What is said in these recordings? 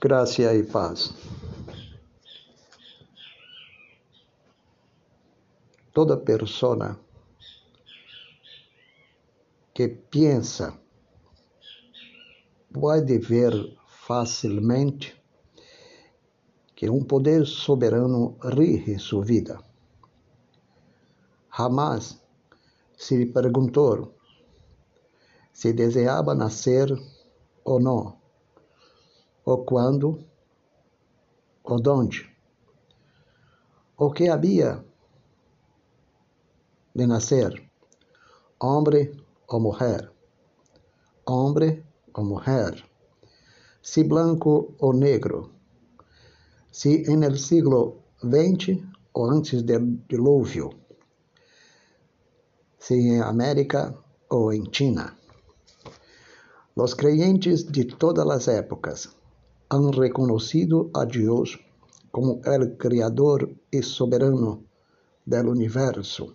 Graça e paz. Toda persona que pensa pode ver facilmente que um poder soberano rige sua vida. Jamais se lhe perguntou se desejava nascer ou não, ou quando, ou onde, o que havia de nascer, homem ou mulher, homem ou mulher, se branco ou negro, se en el siglo XX ou antes del dilúvio, se em América ou em China. Los creyentes de todas las épocas han reconocido a Dios como el creador y soberano del universo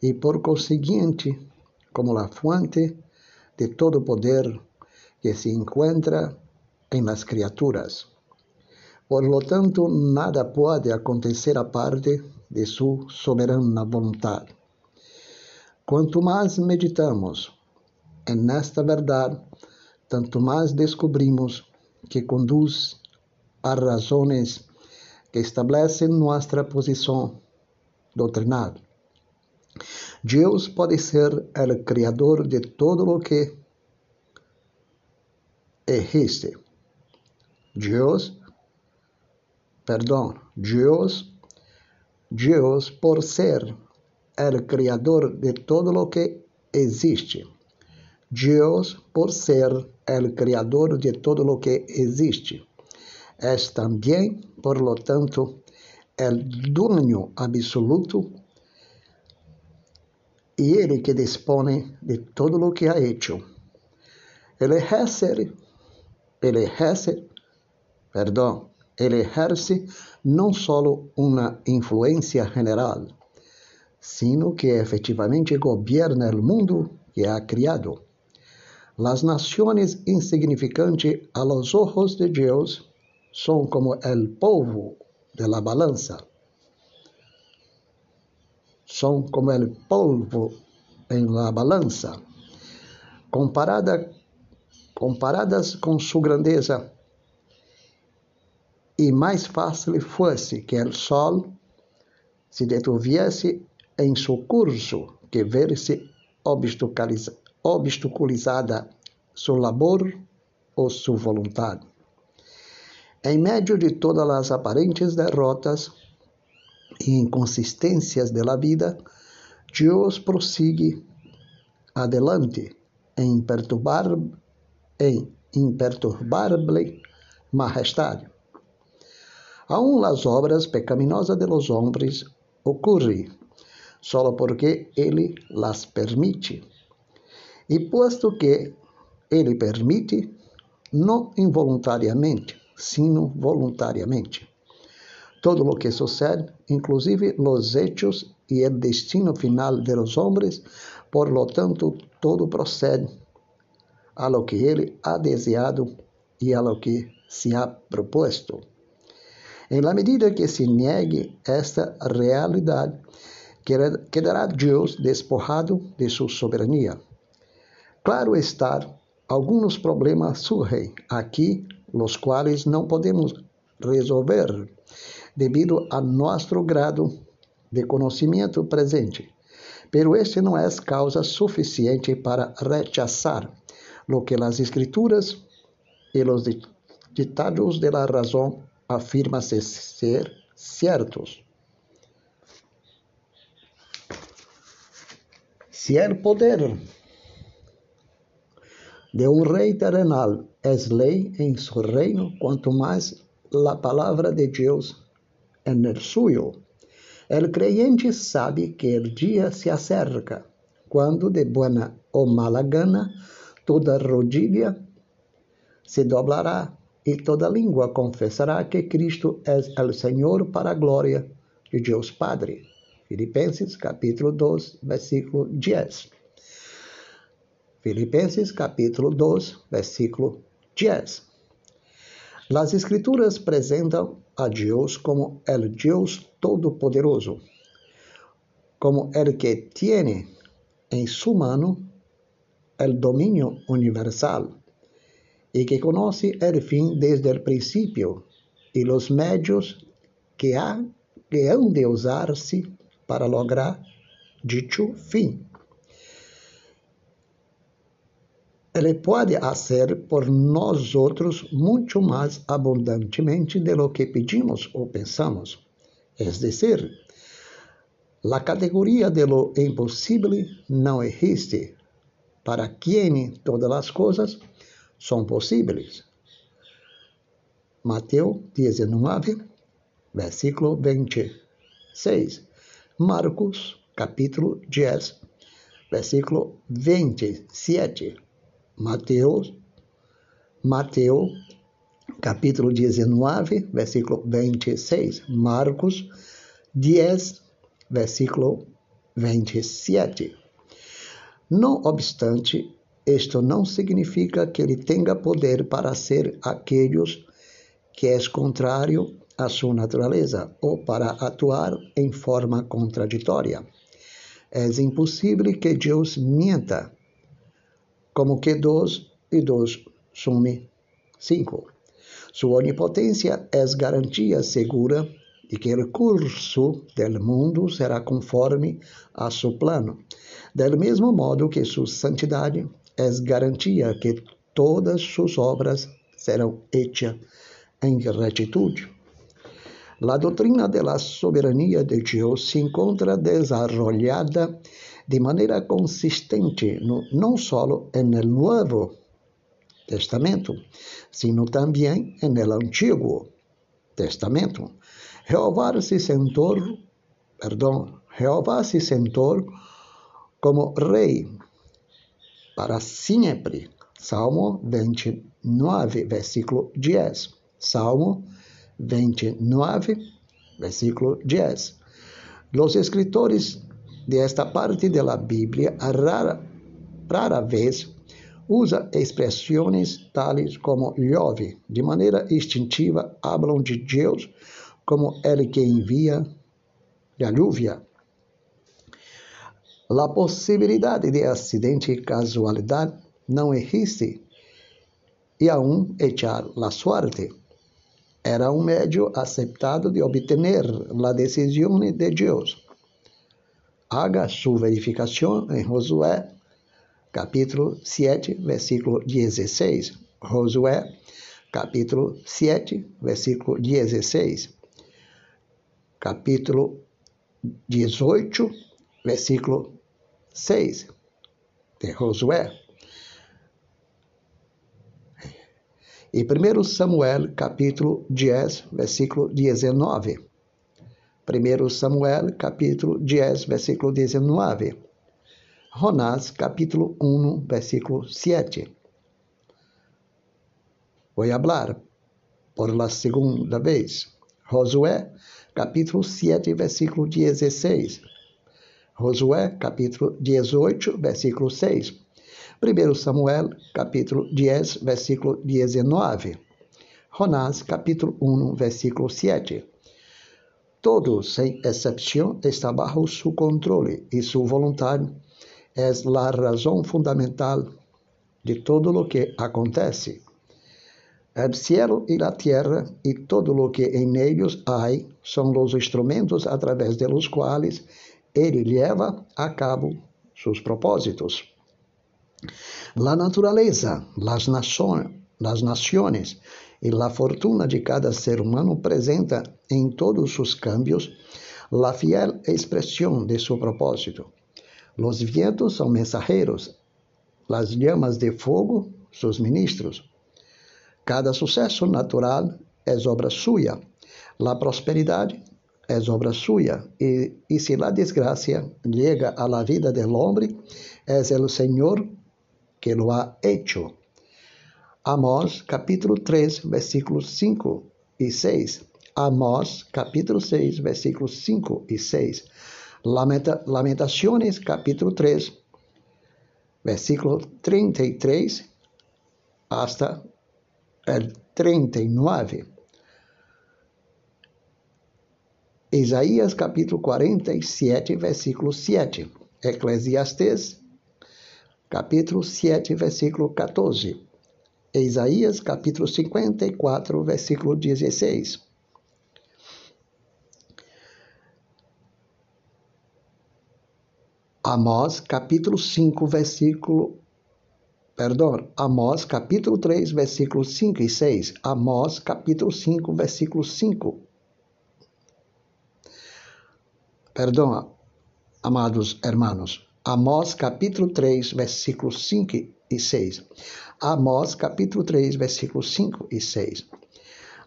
y por consiguiente como la fuente de todo poder que se encuentra en las criaturas. Por lo tanto, nada puede acontecer aparte de su soberana voluntad. Quanto mais meditamos en esta verdade, tanto mais descobrimos que conduz a razões que estabelecem nossa posição doutrinal. Deus pode ser o criador de todo o que existe. Deus, perdão, Deus, Deus por ser o criador de todo o que existe. Deus por ser o criador de todo o que existe. É também, por lo tanto, o dueño absoluto e ele que dispone de todo o que ha hecho. Ele ejerce, ele ejerce, perdão, ele ejerce não solo uma influência general, sino que efetivamente gobierna o mundo que ha criado. Las naciones insignificantes a los ojos de Dios son como el polvo de la balanza. Son como el polvo en la balanza. Comparada, comparadas com sua grandeza, e mais fácil fosse que o sol se detuviesse em seu curso que ver-se obstaculizado obstaculizada sua labor ou sua vontade. Em meio de todas as aparentes derrotas e inconsistências da vida, Deus prossigue adelante em imperturbar, em imperturbável majestade. Aún as obras pecaminosas de los hombres ocorrem só porque Ele las permite e posto que ele permite, não involuntariamente, sino voluntariamente. Todo o que sucede, inclusive os hechos e o destino final de los hombres, por lo tanto, todo procede a lo que ele ha deseado e a lo que se ha proposto. Em la medida que se niegue esta realidade, quedará Deus despojado de sua soberania Claro está, alguns problemas surgem aqui, os quais não podemos resolver devido a nosso grado de conhecimento presente. Pero este não é causa suficiente para rechazar lo que as escrituras e os ditados de la razão afirman ser certos. Se o poder de um rei terrenal és lei em seu reino, quanto mais a palavra de Deus en el suyo. El creyente sabe que o dia se acerca, quando de buena ou mala gana toda rodilha se doblará e toda língua confessará que Cristo é o Senhor para a glória de Deus Padre. Filipenses capítulo 2, versículo 10. Filipenses capítulo 2, versículo 10. Las Escrituras apresentam a Deus como el Deus Todo-Poderoso, como el que tiene em sua mano el dominio universal y que conoce el fin desde el principio y los medios que, ha, que han de usarse para lograr dicho fin. Ele pode fazer por nós outros muito mais abundantemente de lo que pedimos ou pensamos. Es decir, a categoria de lo impossível não existe. Para quem todas as coisas são possíveis. Mateus 19, versículo 26. Marcos, capítulo 10, versículo 27. Mateus, Mateus, capítulo 19, versículo 26. Marcos 10, versículo 27. Não obstante, isto não significa que ele tenha poder para ser aqueles que é contrário à sua natureza ou para atuar em forma contraditória. É impossível que Deus minta como que dois e dois sume cinco. Sua onipotência é garantia segura de que o curso do mundo será conforme a seu plano, do mesmo modo que sua santidade é garantia que todas suas obras serão hechas em retitude. A doutrina da soberania de Deus se encontra desarrollada de maneira consistente no, não só no Novo Testamento, sino também no Antigo Testamento. Jeová se sentou, perdão, Jeová se sentou como rei para sempre. Salmo 29, versículo 10. Salmo 29, versículo 10. Os escritores de esta parte de la Biblia rara, rara vez usa expressões tales como lhove, de maneira instintiva, hablam de Deus como Ele que envia a lluvia. A possibilidade de acidente e casualidade não existe e aún echar la suerte. Era um meio aceptado de obter a decisão de Deus haga su verificación en Josué capítulo 7, versículo 16. Josué capítulo 7, versículo 16. Capítulo 18, versículo 6 de Josué. E 1 Samuel capítulo 10, versículo 19. 1 Samuel, capítulo 10, versículo 19. Jonás, capítulo 1, versículo 7. Vou falar por la segunda vez. Josué, capítulo 7, versículo 16. Josué, capítulo 18, versículo 6. 1 Samuel, capítulo 10, versículo 19. Jonás, capítulo 1, versículo 7. Todo, sem exceção, está bajo su controle e sua vontade é a razão fundamental de todo lo que acontece. El cielo e a terra e todo lo que en ellos hay são os instrumentos a través de los leva a cabo seus propósitos. La natureza, las, nações, las naciones e a fortuna de cada ser humano apresenta em todos os cambios a fiel expressão de seu propósito. Os vientos são mensageiros, as llamas de fogo, seus ministros. Cada sucesso natural é obra sua, a prosperidade é obra sua, e, e se a desgraça chega a la vida del hombre, é o Senhor que lo ha hecho. Amós, capítulo 3, versículos 5 e 6. Amós, capítulo 6, versículos 5 e 6. Lamenta, Lamentações, capítulo 3, versículo 33 hasta el 39. Isaías capítulo 47, versículo 7. Eclesiastes capítulo 7, versículo 14. Isaías capítulo 54, versículo 16. Amós capítulo 5, versículo Perdão, Amós capítulo 3, versículos 5 e 6. Amós capítulo 5, versículo 5. Perdão, amados hermanos. Amós capítulo 3, versículos 5 e 6. Amós capítulo 3, versículos 5 e 6.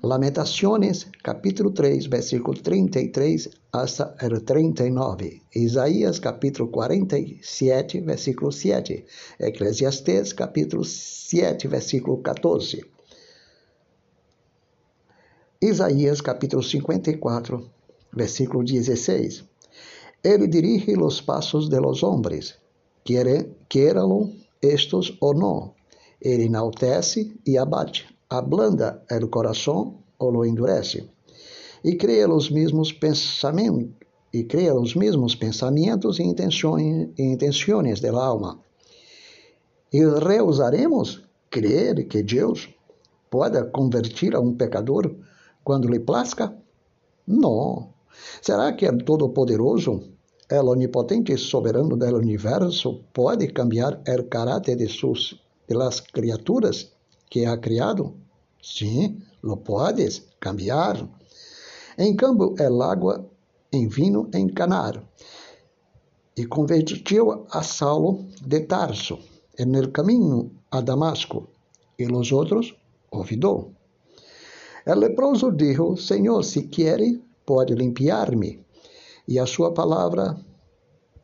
Lamentações, capítulo 3, versículo 33 hasta el 39. Isaías, capítulo 47, versículo 7. Eclesiastes, capítulo 7, versículo 14. Isaías, capítulo 54, versículo 16. Ele dirige os passos de los hombres, quieran estos ou não. Ele enaltece e abate ablanda el coração ou lo endurece, e cria os mesmos pensamentos e cria os mesmos pensamentos e intenções, e intenções da alma. E reusaremos crer que Deus pode convertir a um pecador quando lhe plasca? Não. Será que o Todo-Poderoso, o onipotente e soberano do universo, pode cambiar o caráter de suas de las criaturas que ha criado? Sim, lo puedes cambiar. Em cambio, el agua em vino em canar. E convertiu a Saulo de Tarso en el caminho a Damasco, e los outros olvidou. El leproso dijo, Senhor, se quiere, pode limpiar-me. E a sua palavra,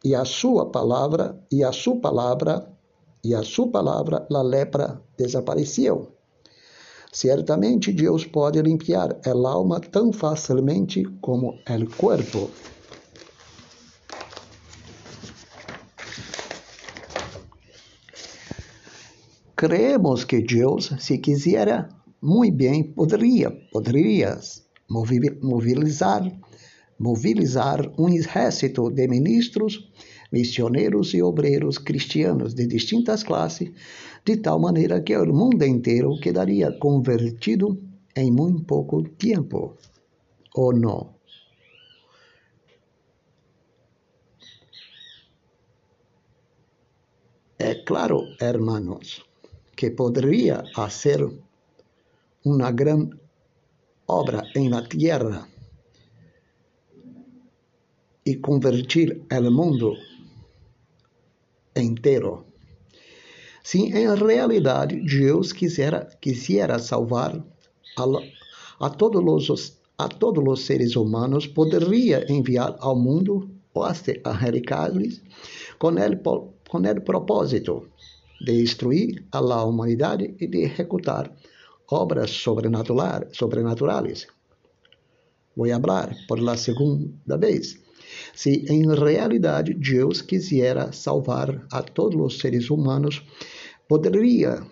e a sua palavra, e a sua palavra, e a sua palavra, a lepra desapareceu. Certamente Deus pode limpiar el alma tão facilmente como el corpo. Creemos que Deus, se quisiera, muito bem poderia, poderia mobilizar, mobilizar um exército de ministros missioneiros e obreiros cristianos de distintas classes, de tal maneira que o mundo inteiro quedaria convertido em muito pouco tempo. Ou não? É claro, hermanos, que poderia fazer uma grande obra em la tierra e convertir o mundo inteiro. Se em realidade Deus quisera, quisera salvar a, a, todos os, a todos os seres humanos, poderia enviar ao mundo hostes angelicales com el, com el propósito de destruir a la humanidade e de executar obras sobrenaturais. Vou falar por la segunda vez. Se em realidade Deus quisera salvar a todos os seres humanos, poderia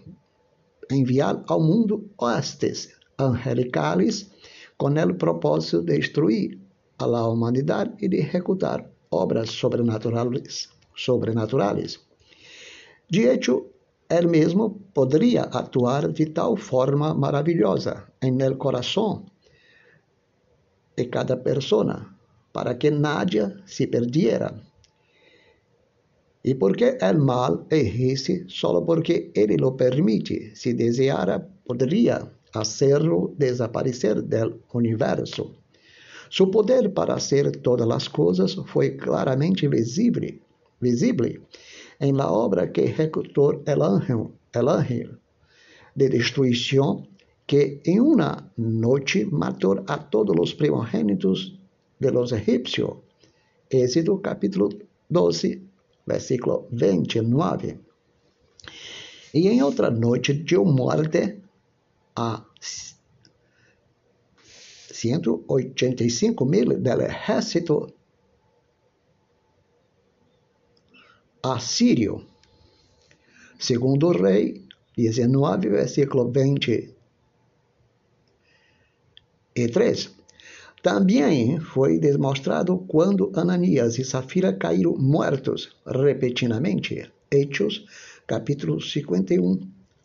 enviar ao mundo hostes angelicales com o propósito de destruir a humanidade e de executar obras sobrenaturais. De hecho, ele mesmo poderia atuar de tal forma maravilhosa em el coração de cada pessoa para que nadie se perdiera. E porque el mal existe solo porque ele lo permite, si deseara, podría hacerlo desaparecer del universo. Su poder para hacer todas las cosas fue claramente visible, visible en la obra que ejecutó el ángel, el ángel de destruição que em uma noite matou a todos os primogênitos de los egipcios. Éxodo capítulo 12, versículo 29. E em outra noite deu morte a 185 mil del exército assírio. Segundo o rei, 19, versículo 20 E três, também foi demonstrado quando Ananias e Safira caíram mortos repentinamente. Hechos, capítulo 51,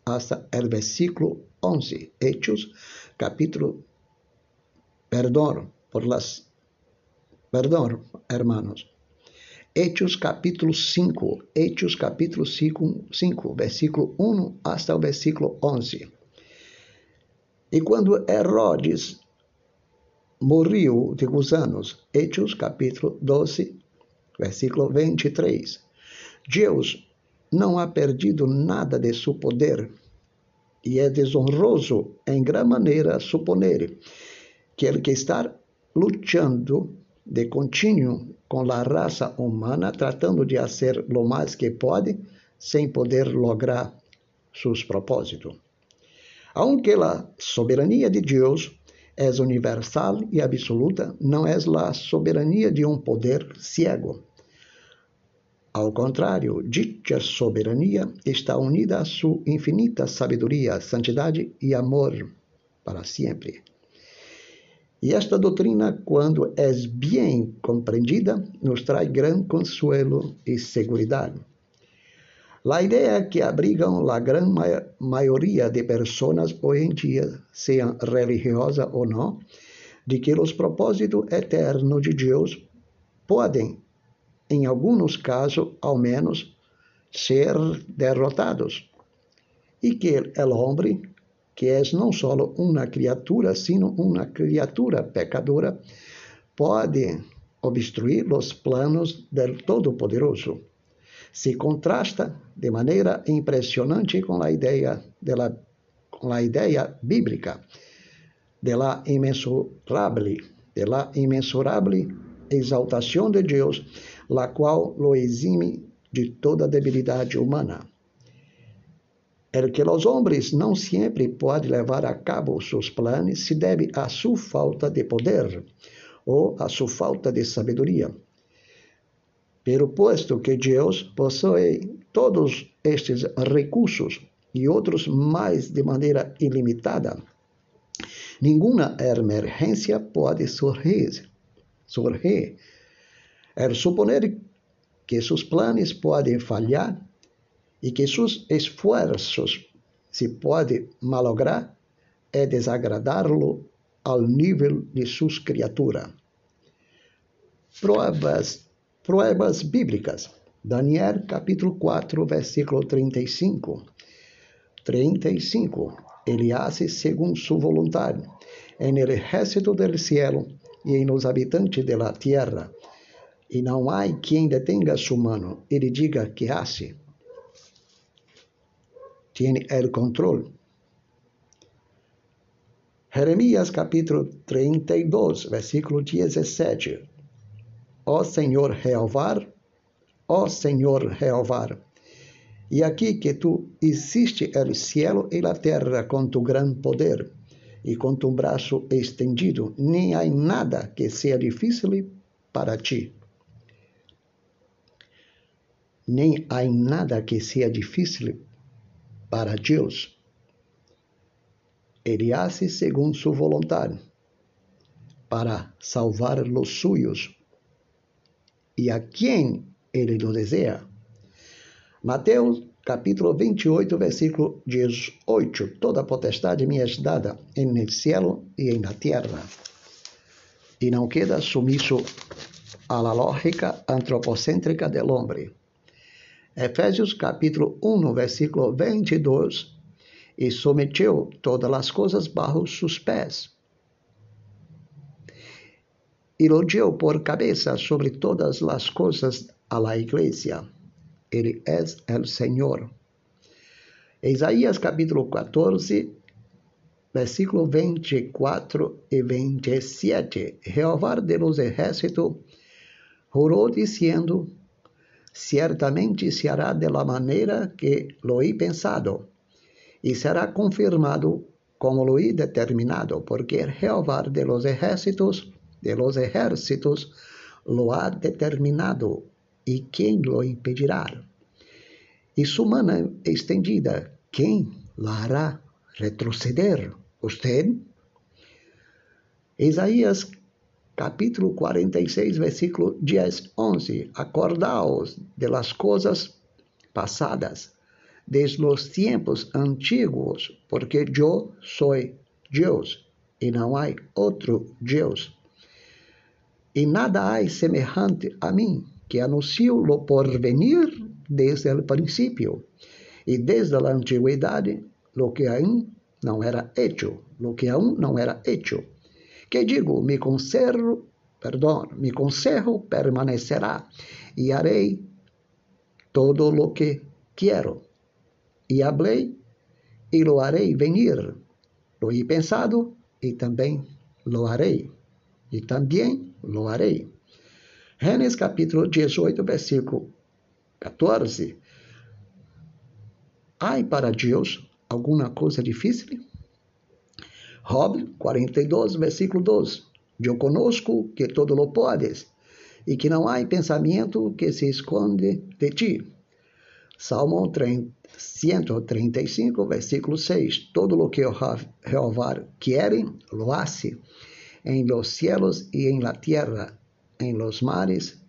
hasta el versículo 11. Hechos, capítulo, perdón por las, perdón, hermanos. Hechos capítulo 5, Hechos capítulo 5, 5, versículo 1 hasta o versículo 11. E quando Herodes morreu de gusanos. Hechos capítulo 12, versículo 23. Deus não ha perdido nada de seu poder e é desonroso em grande maneira suponer que ele que está lutando de contínuo com a raça humana, tratando de fazer o mais que pode, sem poder lograr seus propósitos. Aunque a soberania de Deus é universal e absoluta, não é a soberania de um poder ciego. Ao contrário, dicha soberania está unida a sua infinita sabedoria, santidade e amor para sempre. E esta doutrina, quando é bem compreendida, nos traz grande consuelo e segurança. A ideia que abrigam a grande maioria de pessoas hoje em dia, sejam religiosas ou não, de que os propósitos eternos de Deus podem, em alguns casos, ao menos, ser derrotados. E que o homem, que é não só uma criatura, sino uma criatura pecadora, pode obstruir os planos do Todo-Poderoso se contrasta de maneira impressionante com a ideia de la, com a ideia bíblica de la imensurable, de exaltação de Deus, la qual lo exime de toda debilidade humana. El que os homens não sempre podem levar a cabo seus planos se deve à sua falta de poder ou à sua falta de sabedoria pero posto que Deus possui todos estes recursos e outros mais de maneira ilimitada, nenhuma emergência pode surgir. surgir. É suponer que seus planos podem falhar e que seus esforços se podem malograr é desagradá-lo ao nível de suas criaturas. Provas Provas bíblicas. Daniel capítulo 4, versículo 35. 35. Ele hace segundo sua vontade, en el ejército del cielo e en los habitantes de la tierra. E não há quem detenga sua mano. Ele diga que hace. Tiene el control. Jeremias capítulo 32, versículo 17 ó Senhor Jeová, ó Senhor Jeová. E aqui que tu existe o cielo e a terra com tu grande poder e com tu braço estendido, nem há nada que seja difícil para ti. Nem há nada que seja difícil para Deus. Ele hace segundo sua vontade para salvar os suyos e a quem ele lo deseja. Mateus capítulo 28, versículo 18. Toda potestade me é dada el cielo e en la tierra. E não queda sumiso a la lógica antropocêntrica del hombre. Efésios capítulo 1, versículo 22. E someteu todas as coisas bajo sus pés elogiou por cabeça sobre todas as coisas a la igreja. Ele é o Senhor. Isaías capítulo 14, versículo 24 e 27. Jeová de los ejércitos jurou dizendo, certamente se hará de la maneira que lo he pensado, e será confirmado como lo he determinado, porque Jeová de los ejércitos de los ejércitos lo ha determinado y quién lo impedirá. Y su mano extendida, ¿quién la hará retroceder? ¿Usted? Isaías capítulo 46, versículo 10, 11. Acordaos de las coisas passadas, desde los tiempos antiguos, porque yo soy Deus e não há outro Deus. E nada há semejante a mim, que anuncio lo porvenir desde o princípio, e desde a antiguidade, lo que aún não era hecho, lo que aún não era hecho. Que digo, me conservo, perdão, me conservo permanecerá, e harei todo lo que quiero. E hablei, e lo harei venir. Lo he pensado, e também lo harei. E também lo harei. Gênesis capítulo 18, versículo 14. Há para Deus alguma coisa difícil? Job 42, versículo 12. Eu conosco que todo lo podes e que não há pensamento que se esconde de ti. Salmo 135, versículo 6. Todo lo que Jehová quiere, lo hace, en los cielos y en la tierra, en los mares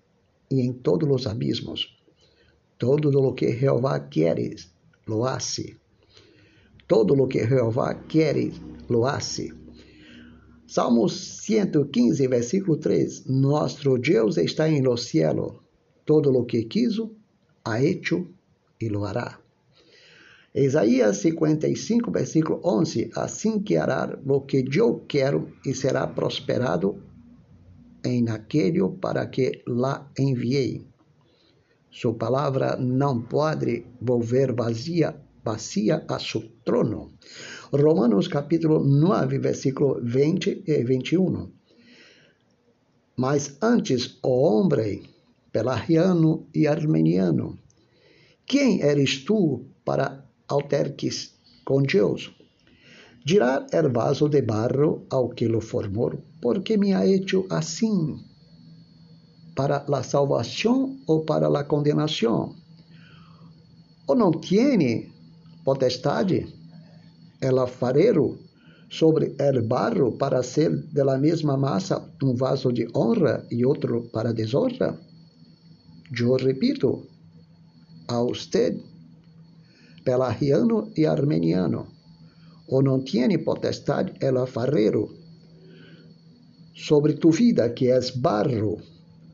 y en todos los abismos. Todo lo que Jehová quiere, lo hace. Todo lo que Jehová quiere, lo hace. Salmos 115, versículo 3. Nuestro Deus está en los cielos. Todo lo que quiso, ha hecho y lo hará. Isaías 55, versículo 11. Assim que hará lo que eu quero e será prosperado em aquele para que la enviei. Sua palavra não pode volver vazia, vazia a seu trono. Romanos capítulo 9, versículo 20 e 21. Mas antes o homem, pelarriano e armeniano, quem eres tu para alterques com Deus? Dirá el vaso de barro ao que lo formou, porque me ha hecho assim, para la salvação ou para la condenação? Ou não tiene potestade el alfarero sobre el barro para ser de la mesma massa um vaso de honra e outro para desonra? Eu repito, a usted, pelarriano e armeniano, ou não tiene potestade el alfarero sobre tu vida, que és barro,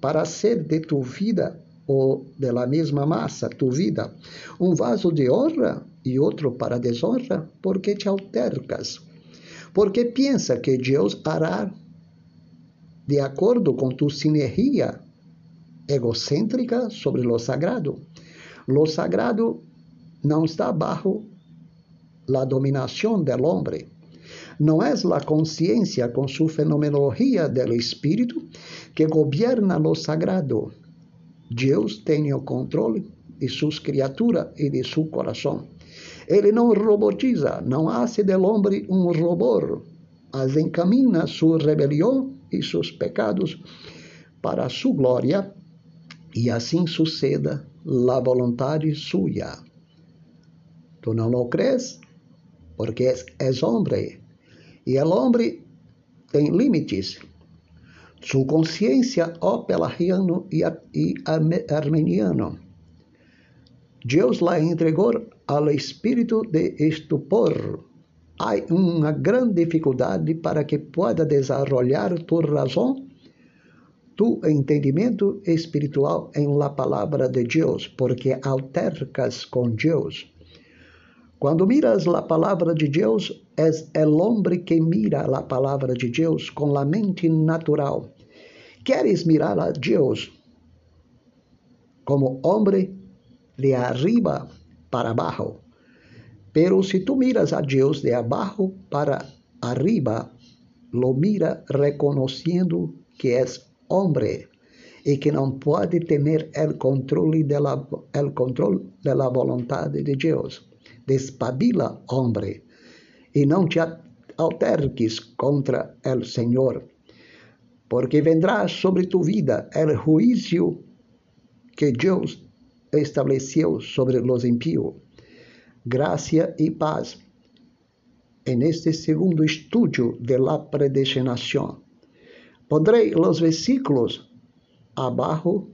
para ser de tu vida ou de la mesma massa, tu vida, um vaso de honra e outro para desonra, porque te altercas? Porque pensa que Deus hará de acordo com tu sinergia egocêntrica sobre lo sagrado. Lo sagrado não está bajo la dominação del hombre. Não é a consciência com sua fenomenologia del espírito que governa lo sagrado. Deus tem o controle de suas criaturas e de seu coração. Ele não robotiza, não hace del hombre um robô, mas encamina sua rebelião e seus pecados para sua glória, e assim suceda la vontade suya. Tu não lo crees? Porque és, és homem. E o homem tem limites. Sua consciência, ó pelarriano e, e armeniano. Deus la entregou ao espírito de estupor. Há uma grande dificuldade para que pueda desarrollar tu razão tu entendimento espiritual em la palavra de Deus, porque altercas com Deus. Quando miras a palavra de Deus, és el hombre que mira a palavra de Deus com a mente natural. Queres mirar a Deus como homem de arriba para abaixo. Pero se tu miras a Deus de abaixo para arriba, lo mira reconhecendo que és hombre e que não pode ter o controle de la, de vontade de Deus. Despabila, hombre, e não te alterques contra el Senhor, porque vendrá sobre tu vida el juízo que Deus estabeleceu sobre los impíos. Graça e paz en este segundo estudio de la predestinación. Pondré los versículos abajo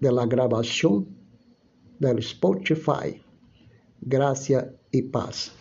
de la grabación del Spotify. Gracia y paz.